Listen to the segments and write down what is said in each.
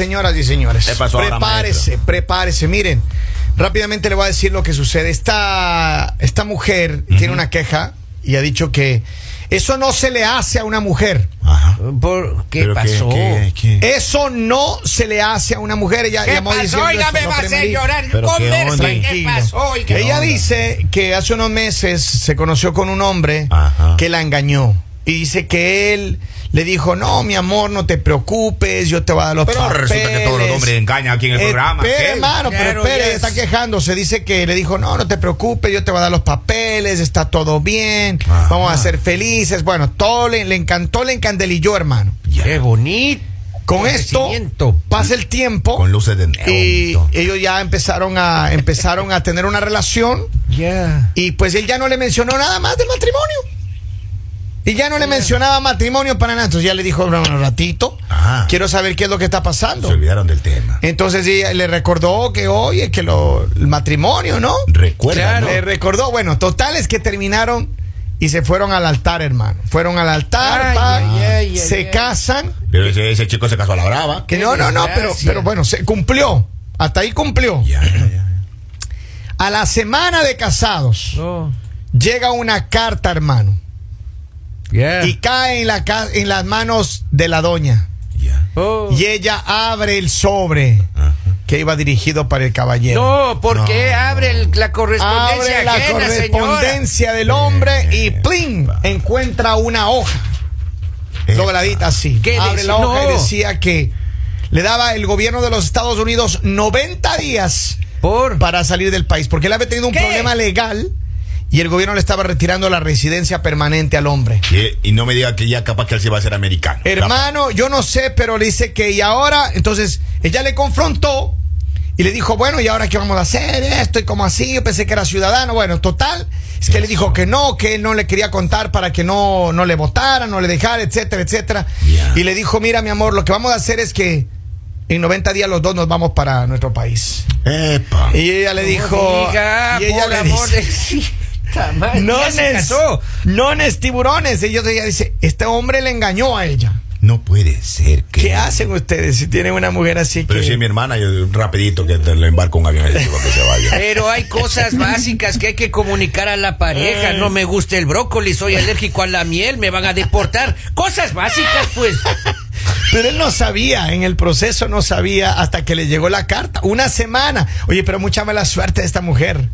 señoras y señores. ¿Qué pasó ahora, prepárese, prepárese. Miren, rápidamente le voy a decir lo que sucede. Esta, esta mujer tiene una queja y ha dicho que eso no se le hace a una mujer. Ajá. ¿Por qué Pero pasó? qué- qué- Eso no se le hace a una mujer. Ella ¿Qué llamó pasó? diciendo Oiga, esto, me no va a hacer premedita. llorar. Pero qué Conversa, onda. ¿qué Tranquilo. pasó? Oiga. Ella onda? dice que hace unos meses se conoció con un hombre Ajá. que la engañó. Y dice que él le dijo, no, mi amor, no te preocupes, yo te voy a dar los Pero papeles. resulta que todos los hombres engañan aquí en el Eh, programa. Hermano, pero espere, yes. está quejándose. Dice que le dijo, no, no te preocupes, yo te voy a dar los papeles, está todo bien, Ajá. vamos a ser felices. Bueno, todo le, le encantó, le encandelilló, hermano. Ya. Qué bonito. Con esto pasa el tiempo Con luces de neón. y ellos ya empezaron a empezaron a tener una relación Ya. y pues él ya no le mencionó nada más del matrimonio. Y ya no le mencionaba matrimonio para nada. Entonces ya le dijo, bueno, un ratito, Ajá. quiero saber qué es lo que está Se pasando. olvidaron del tema. Entonces ella le recordó que, oye, que lo, el matrimonio, ¿no? Recuerda, Claro. ¿no? Le recordó, bueno, total es que terminaron y se fueron al altar, hermano. Fueron al altar, Ay, pa, ay, ay, se ay, ay. casan. Pero ese, ese chico se casó a la brava. Que no, no, no, pero, pero bueno, se cumplió. Hasta ahí cumplió. Ya, ya, ya. A la semana de casados No. llega una carta, hermano, Y cae en, la ca- en las manos de la doña. ya. Oh. Y ella abre el sobre que iba dirigido para el caballero. No, ¿por qué No, abre el- la correspondencia Abre la ajena, correspondencia del hombre y ¡plin! encuentra una hoja dobladita así. ¿Qué Abre dice? la hoja y decía que le daba el gobierno de los Estados Unidos 90 días? ¿Por? para salir del país, porque él había tenido un ¿Qué? problema legal y el gobierno le estaba retirando la residencia permanente al hombre. Y, y no me diga que ya capaz que él se va a hacer americano. Hermano, yo no sé, pero le dice que y ahora, entonces ella le confrontó y le dijo, bueno, ¿y ahora qué vamos a hacer? Esto y como así, yo pensé que era ciudadano. Bueno, total, es que le dijo que no, que él no le quería contar para que no, no le votara, no le dejara, etcétera, etcétera. Y le dijo, mira, mi amor, lo que vamos a hacer es que en 90 días los dos nos vamos para nuestro país. Epa. Y ella le dijo, Diga, y ella le amor dice, de... Sí, está mal, no ya se es, casó. no es tiburones. Y ella dice, este hombre le engañó a ella. No puede ser que. ¿Qué hacen ustedes si tienen una mujer así Pero que... si es mi hermana, yo rapidito que le embarco un avión y digo que se vaya. Pero hay cosas básicas que hay que comunicar a la pareja. No me gusta el brócoli, soy alérgico a la miel, me van a deportar. Cosas básicas, pues. Pero él no sabía, en el proceso no sabía hasta que le llegó la carta. Una semana. Oye, pero mucha mala suerte de esta mujer.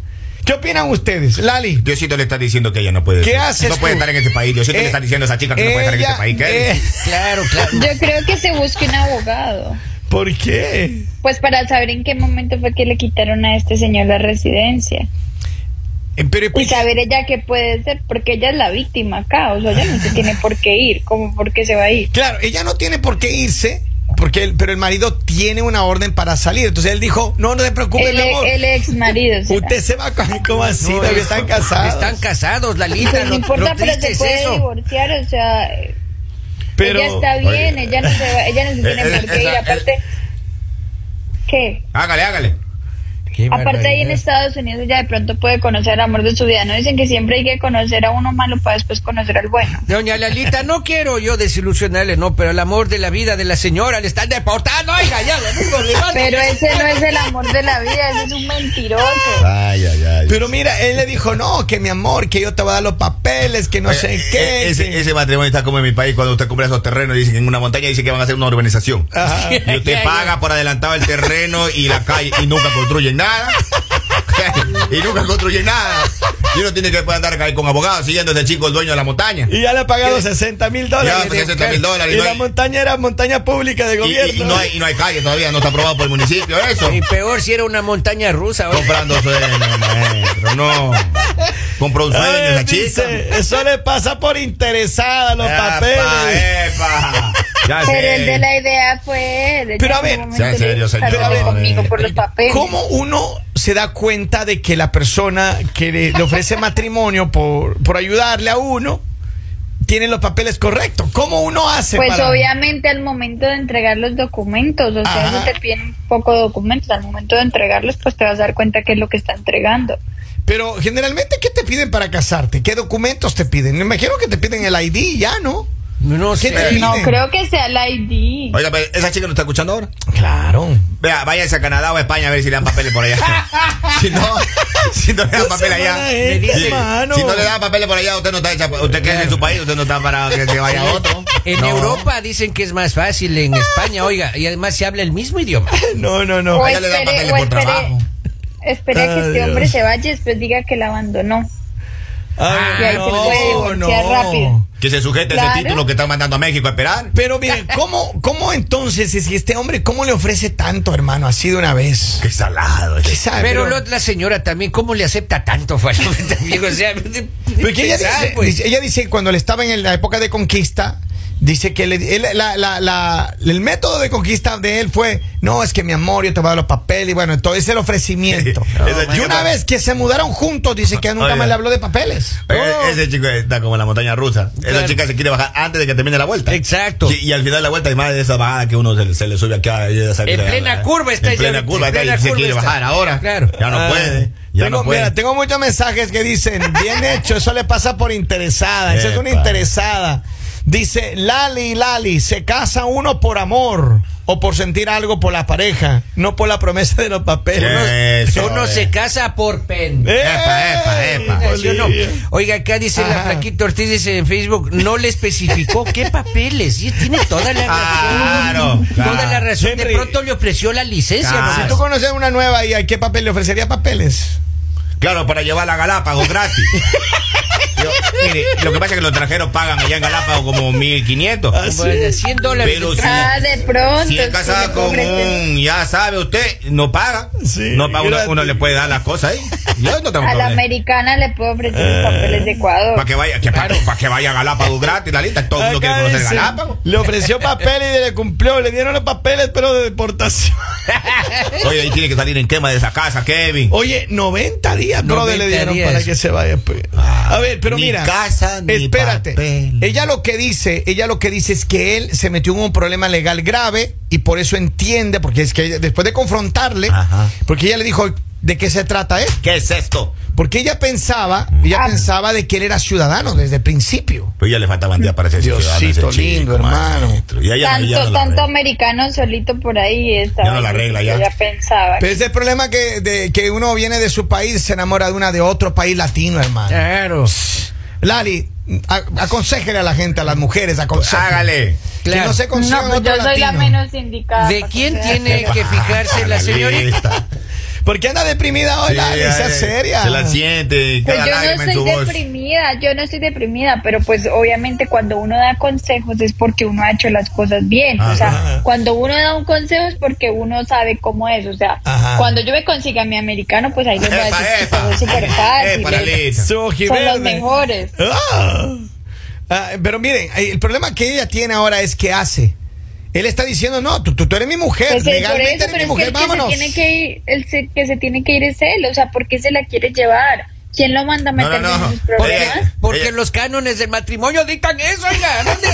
¿Qué opinan ustedes? Lali. Diosito le está diciendo que ella no puede. ¿Qué ser- haces No puede tú? estar en este país. Diosito Eh, le está diciendo a esa chica que no puede estar en ella- este país. ¿Qué? eh, Claro, claro. Yo creo que se busque un abogado. ¿Por qué? Pues para saber en qué momento fue que le quitaron a este señor la residencia. Eh, Y saber ella qué puede ser, porque ella es la víctima acá. O sea, ella no se tiene por qué ir. ¿Cómo por qué se va a ir? claro, ella no tiene por qué irse, porque él- pero el marido tiene una orden para salir. Entonces él dijo, no, no te preocupes, El, mi amor. el ex marido. Usted se va con, ¿cómo así? No, Todavía están casados. Están casados, Lalita. Pues no importa, lo pero se es puede eso. divorciar. O sea, Pero, ella está bien, oye, ella no se va, ella no se tiene eh, por qué ir. Aparte, ¿qué? Hágale, hágale. Qué Aparte ahí en. Estados Unidos ella de pronto puede conocer el amor de su vida. No dicen que siempre hay que conocer a uno malo para después conocer al bueno. Doña Lalita, no quiero yo desilusionarle, no, pero el amor de la vida de la señora le están deportando, oiga, ya lo digo. Pero ese no es el amor de la vida, ese es un mentiroso. Ay, ay, ay. pero mira, él le dijo, no, que mi amor, que yo te voy a dar los papeles, que no Oye, sé eh, qué. Ese, que- ese matrimonio está como en mi país cuando usted compra esos terrenos y dicen que en una montaña dice que van a hacer una urbanización. Ajá. Y usted Ya, paga ya. por adelantado el terreno y la calle y nunca construyen nada cara. y nunca construyen nada. Y uno tiene que andar ahí con abogados siguiendo a ese chico, el dueño de la montaña. Y ya le ha pagado 60 mil Ya, dólares. 60 mil dólares. Y y no la hay- montaña era montaña pública de gobierno. y- y no hay, y no hay calle todavía, no está aprobado por el municipio. Eso. Y peor si era una montaña rusa. oiga. Comprando sueños, maestro. No. Compró un sueño Ay, esa chica. eso le pasa por interesada los Epa, papeles. epa. Ya Pero sé. el de la idea fue Pero a ver, sea en serio, señor. "Cásate conmigo por los papeles. ¿Cómo uno se da cuenta de que la persona que le, le ofrece matrimonio por, por ayudarle a uno tiene los papeles correctos? ¿Cómo uno hace Pues para- obviamente al momento de entregar los documentos, o sea, eso te piden poco de documentos, al momento de entregarlos pues te vas a dar cuenta qué es lo que está entregando. Pero generalmente, ¿qué te piden para casarte? ¿Qué documentos te piden? Me imagino que te piden el ID ya, ¿no? No sé. ¿Qué te No creo que sea la ID. Oiga, pero esa chica no está escuchando ahora. Claro. Vea, váyase a Canadá o a España a ver si le dan papeles por allá. si no, si no le dan papeles allá. Si no le dan papeles por allá, usted no está hecha, usted queda en su país, usted no está para que se vaya a otro. En No. Europa dicen que es más fácil, en España, oiga, y además se habla el mismo idioma. No, no, no. O allá le dan papeles por trabajo. espere a que este hombre se vaya y después diga que la abandonó. Ay, Y ahí se puede divorciar rápido. Que se sujete Claro. ese título que están mandando a México a esperar. Pero miren, ¿cómo, ¿cómo entonces, si este hombre, cómo le ofrece tanto, hermano, así de una vez? Qué salado. ¿Qué sabe? Pero lo- la señora también, ¿cómo le acepta tanto? También, o sea, Porque ella dice, pues. ella dice que cuando le estaba en la época de conquista, dice que le- él- la- la- la- el método de conquista de él fue, no, es que mi amor, yo te voy a dar los papeles, y bueno, entonces el ofrecimiento. Y una vez que se mudaron juntos, dice que nunca más le habló de papeles. Oh. Ese chico está como en la montaña rusa. Claro. Esa chica se quiere bajar antes de que termine la vuelta. Exacto. Y al final de la vuelta, además de esa bajada que uno se, se le sube aquí a En plena curva está En plena curva está y se quiere está. bajar ahora. Claro. Ya no Ah. puede. Ya tengo, no puede. Mira, tengo muchos mensajes que dicen, bien hecho, eso le pasa por interesada, esa es una interesada. Dice, Lali, Lali, se casa uno por amor o por sentir algo por la pareja, no por la promesa de los papeles. Eso, Uno eh. se casa por pen. ¡Eh! Epa, epa, epa. Oiga, acá dice la Ajá. Flaquita Ortiz dice en Facebook, no le especificó qué papeles. Y tiene toda la Claro, razón. claro. Toda la razón. De pronto le ofreció la licencia. Claro. Si tú conoces una nueva y a qué papel le ofrecería papeles. Claro, para llevarla a Galápagos gratis. Yo, mire, lo que pasa es que los extranjeros pagan allá en Galápagos como 1500. Bueno, 100 dólares. Pero de sí. entrada. Ah, de pronto. Si es sí casada con un, ya sabe usted, no paga. Sí, no paga, uno, le puede dar las cosas ahí. Yo no tengo A la americana le puedo ofrecer los papeles de Ecuador. Para que vaya, que, para, para que vaya a Galápagos gratis, la lista. Todo el mundo quiere conocer Galápagos. Le ofreció papeles y le cumplió, le dieron los papeles, pero de deportación. Oye, ahí tiene que salir en quema de esa casa, Kevin. Oye, 90 días, brother, le 90 dieron días. para que se vaya. pues. A ver, pero ni mira. casa, ni espérate. papel. Ella lo que dice, ella lo que dice es que él se metió en un problema legal grave y por eso entiende, porque es que ella- después de confrontarle, Ajá. porque ella le dijo, ¿de qué se trata esto? ¿Qué es esto? Porque ella pensaba, ella Ah. pensaba de que él era ciudadano desde el principio. Pues ya le faltaban días para ser Diosito lindo, chico, hermano. maestro. Y ella no- ya Tanto, no tanto americano solito por ahí estaba. Ya no la arregla, ya. Ella pensaba. Pero es el problema que, de, que uno viene de su país, se enamora de una de otro país latino, hermano. Claro. Lali, aconsejele a la gente, a las mujeres, aconsejele. Hágale. Que Claro. no se no, consigan pues yo soy la latino. menos indicada. ¿De quién tiene que fijarse la señorita? ¿Por qué anda deprimida hoy, Sí, Lali? Sea eh, seria. Se la siente, Pues yo no estoy voz. deprimida, yo no estoy deprimida, pero pues obviamente cuando uno da consejos es porque uno ha hecho las cosas bien. O sea, cuando uno da un consejo es porque uno sabe cómo es. O sea, Ajá. cuando yo me consiga a mi americano, pues ahí les voy a Epa, decir que epa. todo es súper fácil. Epa. Lalita. Su Son los mejores. Ah. Ah, pero miren, el problema que ella tiene ahora es que hace. Él está diciendo, no, tú, tú, tú eres mi mujer, Pues, eh, legalmente eso, eres mi es que mujer, que se vámonos. tiene que ir, el se- que se tiene que ir es él, o sea, ¿por qué se la quiere llevar? ¿Quién lo manda a No, no, meterse no. en sus ¿Por problemas? Porque Ella- los cánones del matrimonio dictan eso, oiga. ¿Dónde,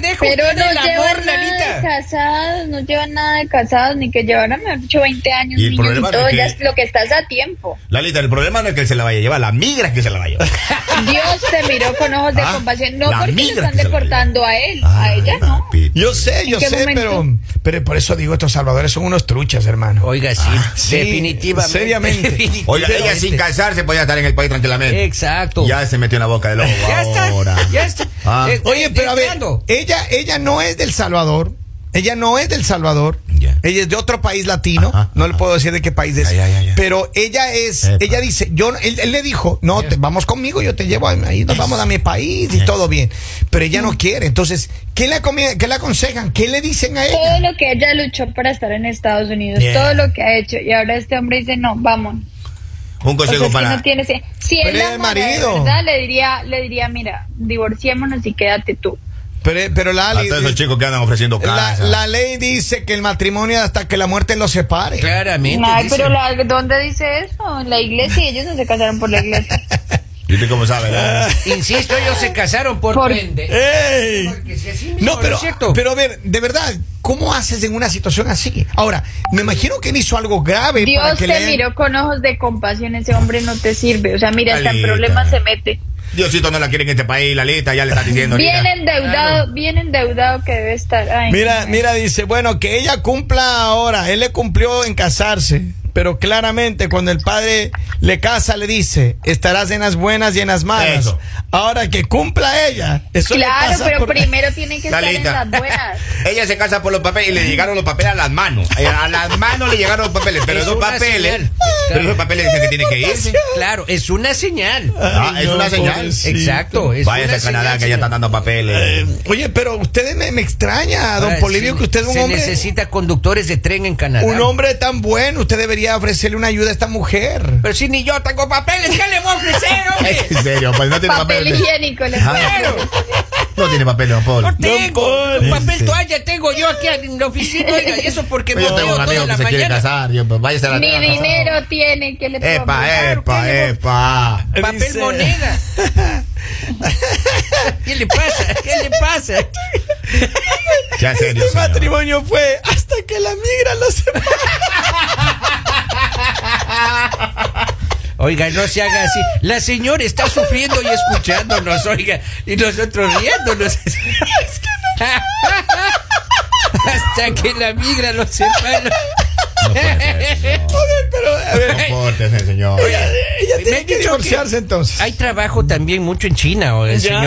deja Pero no el amor, llevan nada de Lalita? casados, no llevan nada de casados, ni que llevaran, me han dicho 20 años, Y el niños y problema todo, es que- ya es lo que estás a tiempo. Lalita, el problema no es que él se la vaya a llevar, la migra es que se la va a llevar. Dios te miró con ojos de Ah, compasión, no porque lo están deportando a él, Ah, a ella no. Yo sé, yo ¿En qué sé, momento? pero, pero por eso digo, estos salvadores son unos truchas, hermano. Oiga, sí, sí, definitivamente. seriamente. definitivamente. Oiga, ella sin casarse podía estar en el país tranquilamente. Exacto. Ya se metió en la boca del lobo Ya está, ahora. ya está. Ah. Eh, Oye, pero a ver. Ella, ella no es del Salvador. Ella no es del Salvador. Ella es de otro país latino. Ajá, no le puedo decir de qué país es. Ya, ya, ya, ya. Pero ella es, Epa. ella dice, yo, él, él le dijo, no, te- vamos conmigo, yo te llevo ahí, nos vamos a mi país y todo bien. Pero ella no quiere. Entonces, ¿qué le, qué le aconsejan? ¿Qué le dicen a Todo ella? lo que ella luchó para estar en Estados Unidos, Yeah. todo lo que ha hecho, y ahora este hombre dice, no, vamos. Un O sea, consejo es que para. no tiene si él es la el amara de marido. verdad, le diría, le diría, mira, divorciémonos y quédate tú. Pero, pero la, todos esos chicos que andan ofreciendo la, casa. la ley dice que el matrimonio hasta que la muerte los separe. Claramente. Ay, dice. pero la- ¿dónde dice eso? En la iglesia, ellos no se casaron por la iglesia. ¿Y usted cómo sabe? no? Insisto, ellos se casaron por, Por-. Porque si así mismo, No, pero, es cierto. pero a ver, de verdad, ¿cómo haces en una situación así? Ahora, me imagino que él hizo algo grave para Dios que te le... miró con ojos de compasión, ese hombre no te sirve. O sea, mira, hasta en problemas se mete. Diosito no la quiere en este país, la lista ya le está diciendo. Bien ahorita. endeudado, bien endeudado que debe estar. Ay, Mira, mira, dice, bueno, que ella cumpla ahora. Él le cumplió en casarse, pero claramente cuando el padre le casa le dice, estarás en las buenas y en las malas. Eso. Ahora que cumpla ella. Eso le Claro, pasa pero por- primero tiene que estar en las buenas. Ella se casa por los papeles y le llegaron los papeles a las manos. Eh, A las manos le llegaron los papeles, pero Es esos papeles, señal. pero esos papeles dicen que tiene que irse. Claro, es una señal. Ah, es no, una señal. pobrecito. Exacto. Es Váyase una a Canadá señal, que ya están dando papeles. Eh, Oye, pero ustedes me, me extraña, don Ahora, Polivio, sí, que usted es un se hombre. necesita conductores de tren en Canadá. Un hombre tan bueno, usted debería ofrecerle una ayuda a esta mujer. Pero si ni yo tengo papeles, ¿qué le voy a ofrecer, hombre? En serio, pues no tiene Papel papeles. higiénico le. No tiene papeles, don Paul. No tengo. Paul. Papel toalla tengo yo aquí en la oficina. Oiga, y eso porque Pues Yo no tengo un amigo toda que la se quiere mañana. casar. Yo, pues, váyase a la Ni tierra. dinero tiene que le Epa, ofrecer. epa, ¿qué le- epa. Papel Dice- moneda. ¿Qué le pasa? ¿Qué le pasa? Ya, en serio, Este señor. matrimonio fue hasta que la migra lo separó. Oiga, no se haga así. La señora está sufriendo y escuchándonos, oiga, y nosotros riéndonos. Hasta que la migra lo separa. No. Pero, a ver, Compórtese, señor. ella tiene que divorciarse entonces. Hay trabajo también mucho en China, o Ya.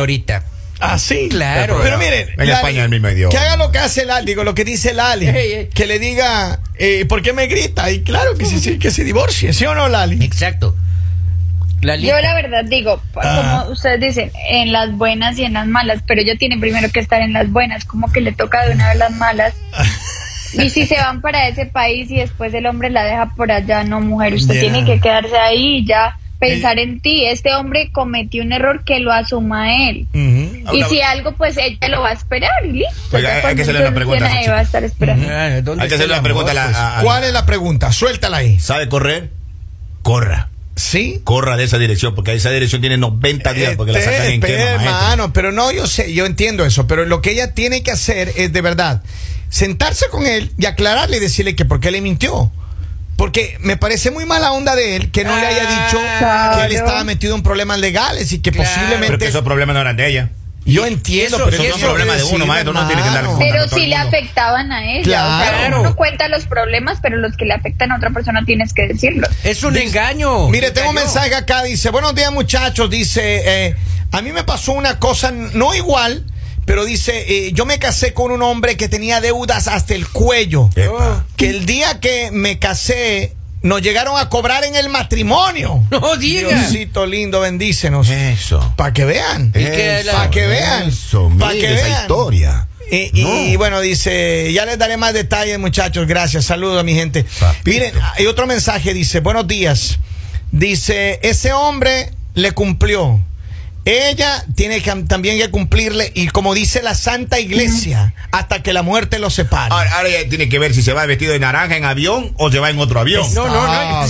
Ah, sí. Claro. Pero miren. En España el mismo idioma. Que haga lo que hace Lali, digo, lo que dice Lali. Ey, ey. Que le diga, eh, ¿por qué me grita? Y claro que sí, sí, que se divorcie, ¿sí o no, Lali? Exacto. Yo la verdad digo, Ah. como ustedes dicen, en las buenas y en las malas, pero ella tiene primero que estar en las buenas, como que le toca de una vez las malas. Y si se van para ese país y después el hombre la deja por allá, no mujer, usted tiene que quedarse ahí y ya pensar en ti. Este hombre cometió un error que lo asuma él. Ujú. Y si algo, pues ella lo va a esperar y listo. Oiga, hay que hacerle una pregunta a esa nadie chica. va a estar esperando. ¿dónde Hay que hacerle una pregunta a amor, la. pues? a- a- ¿Cuál es la pregunta? Suéltala ahí. ¿Sabe correr? Corra. ¿Sí? Corra de esa dirección, porque esa dirección tiene 90 días porque la sacan en quema, hermano, pero no, yo sé, yo entiendo eso, pero lo que ella tiene que hacer es de verdad sentarse con él y aclararle y decirle que por qué le mintió. Porque me parece muy mala onda de él que no le haya dicho que él estaba metido en problemas legales y que Claro. Pero posiblemente. que esos problemas no eran de ella. Yo entiendo, eso- pero eso es problema de uno, maestro, no tiene que andar Pero si le afectaban a ella. O sea, Claro. uno cuenta los problemas, pero los que le afectan a otra persona tienes que decirlo. Es un engaño. Mire, tengo un mensaje acá, dice, buenos días muchachos, dice, eh, a mí me pasó una cosa no igual, pero dice, eh, yo me casé con un hombre que tenía deudas hasta el cuello, Epa. que el día que me casé nos llegaron a cobrar en el matrimonio. No diga. Diosito lindo, bendícenos. Eso. Para que vean. Y Para que vean. Eso, Para que esa vean. historia. Y, y No. bueno, dice, ya les daré más detalles, muchachos. Gracias, saludos a mi gente. Papito. Miren, hay otro mensaje, dice, buenos días. Dice, ese hombre le cumplió. Ella tiene que también que cumplirle, y como dice la Santa Iglesia, hasta que la muerte los separe. Ahora, ahora ella tiene que ver si se va vestido de naranja en avión o se va en otro avión. No, no, no.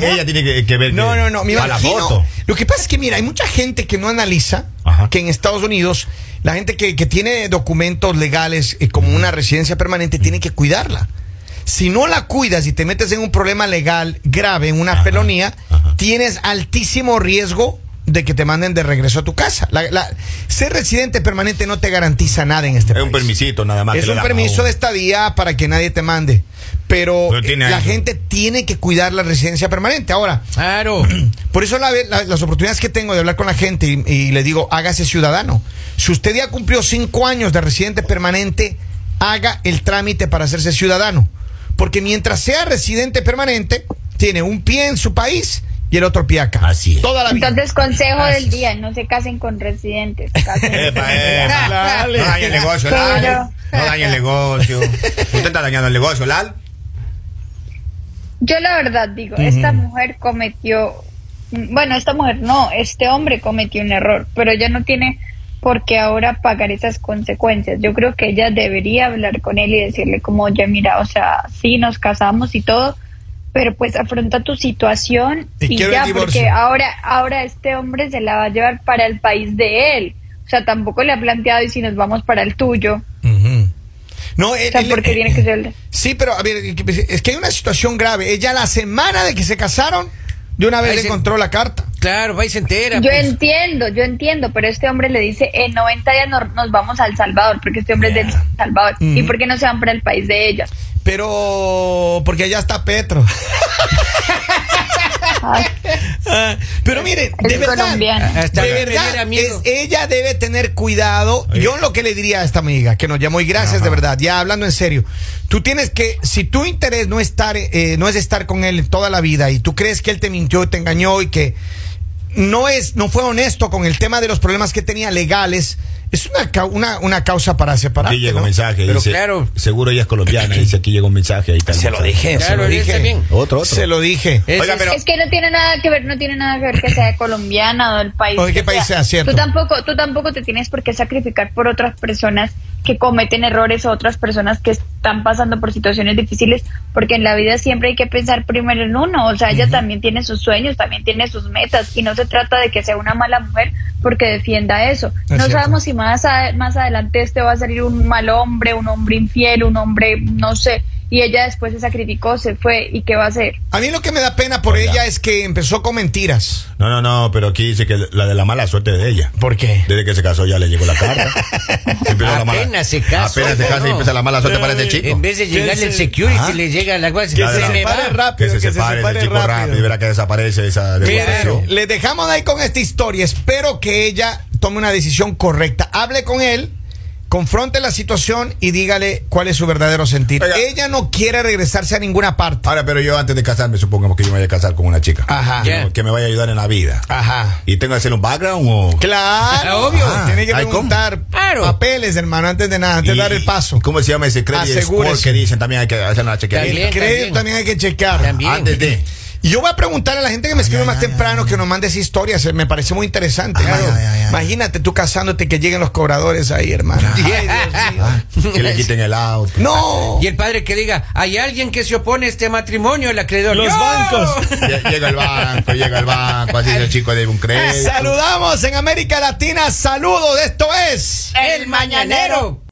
Ella tiene que, que ver. No, que- no, no, me a la foto. Lo que pasa es que, mira, hay mucha gente que no analiza Ajá. que en Estados Unidos la gente que, que tiene documentos legales eh, como una residencia permanente tiene que cuidarla. Si no la cuidas y te metes en un problema legal grave, en una Ajá, felonía, ajá. tienes altísimo riesgo de que te manden de regreso a tu casa. La- la- ser residente permanente no te garantiza nada en este Es país. un permisito nada más. Es un permiso de estadía para que nadie te mande. Pero, Pero tiene la gente tiene que cuidar la residencia permanente. Ahora, Claro. por eso la- la- las oportunidades que tengo de hablar con la gente y, y le digo, hágase ciudadano. Si usted ya cumplió cinco años de residente permanente, haga el trámite para hacerse ciudadano. Porque mientras sea residente permanente, tiene un pie en su país y el otro pie acá. Así es. Toda la vida. Entonces, consejo Así del es. día, no se casen con residentes. cásense Epa, con- epa. Dale. No dañe el negocio. Lal. No dañe el negocio. Usted está dañando el negocio, Lal. Yo la verdad digo, esta mujer cometió, bueno, esta mujer no, este hombre cometió un error, pero ella no tiene por qué ahora pagar esas consecuencias. Yo creo que ella debería hablar con él y decirle como, oye, mira, o sea, sí nos casamos y todo, pero pues afronta tu situación Y ya, porque ahora, ahora este hombre se la va a llevar para el país de él. O sea, tampoco le ha planteado y si nos vamos para el tuyo. No, él- O sea, él- porque tiene que ser... Sí, pero a ver, es que hay una situación grave. Ella la semana de que se casaron, de una vez Ahí le se- encontró la carta. Claro, va y se entera. Yo pues. entiendo, yo entiendo, pero este hombre le dice, en 90 días no- nos vamos al Salvador, porque este hombre es del Salvador. ¿Y por qué no se van para el país de ella? Pero porque allá está Petro. Ah, Pero mire, de Es verdad, de es- ella debe tener cuidado. Oye. Yo lo que le diría a esta amiga que nos llamó y gracias de verdad, ya hablando en serio, tú tienes que, si tu interés no estar, eh, no es estar con él toda la vida y tú crees que él te mintió y te engañó y que no es, no fue honesto con el tema de los problemas que tenía legales, es una, una, una causa para separar. Aquí llega un mensaje. Pero dice, claro. Seguro ella es colombiana. Dice aquí llega un mensaje. Ahí está el Se lo dije, se Claro, lo él dije. bien. Otro, otro. Se lo dije. Oiga, es- pero- Es que no tiene nada que ver, no tiene nada que ver que sea colombiana o del país. O de qué país sea, cierto. Tú tampoco, tú tampoco te tienes por qué sacrificar por otras personas que cometen errores o otras personas que están pasando por situaciones difíciles, porque en la vida siempre hay que pensar primero en uno. O sea, ella también tiene sus sueños, también tiene sus metas y no se trata de que sea una mala mujer porque defienda eso. no cierto. sabemos si más, a- más adelante este va a salir un mal hombre, un hombre infiel, un hombre, no sé. Y ella después se sacrificó, se fue y qué va a hacer. A mí lo que me da pena por Oiga. ella es que empezó con mentiras. No, no, no, pero aquí dice que la de la mala suerte de ella. ¿Por qué? Desde que se casó ya le llegó la carta. Empezó la mala- Apenas se casó, Apenas se casa y no. empieza la mala suerte para este chico. En vez de llegarle el security, Ajá. le llega la guasa. Que Ya se separe rápido. que se que se separe separe ese chico rápido. rápido. y verá que desaparece esa Mire, deportación. le dejamos ahí con esta historia. Espero que ella tome una decisión correcta. Hable con él, confronte la situación y dígale cuál es su verdadero sentir. Oiga. Ella no quiere regresarse a ninguna parte. Ahora, pero yo antes de casarme, supongamos que yo me vaya a casar con una chica. Ajá. Que, me vaya a ayudar en la vida. Ajá. ¿Y tengo que hacer un background o...? Claro, Obvio. Tiene que preguntar Claro. papeles, hermano, antes de nada, antes de dar el paso. ¿Cómo se llama ese credit Asegúrese. score que dicen? También hay que hacer una chequeadita. También. El crédito también hay que checar. También. Antes de... Y yo voy a preguntarle a la gente que me escribe más temprano que nos mande esa historia. Se- Me parece muy interesante. Ay, Imagínate, ay, ay, ay. Imagínate tú casándote que lleguen los cobradores ahí, hermano. Ay, Dios mío. Que le quiten el auto. No. Y el padre que diga, hay alguien que se opone a este matrimonio, el acreedor. Los bancos. Lle- Llega el banco, llega el banco, así el chico debe un crédito. Saludamos en América Latina. Saludos. Esto es. El mañanero.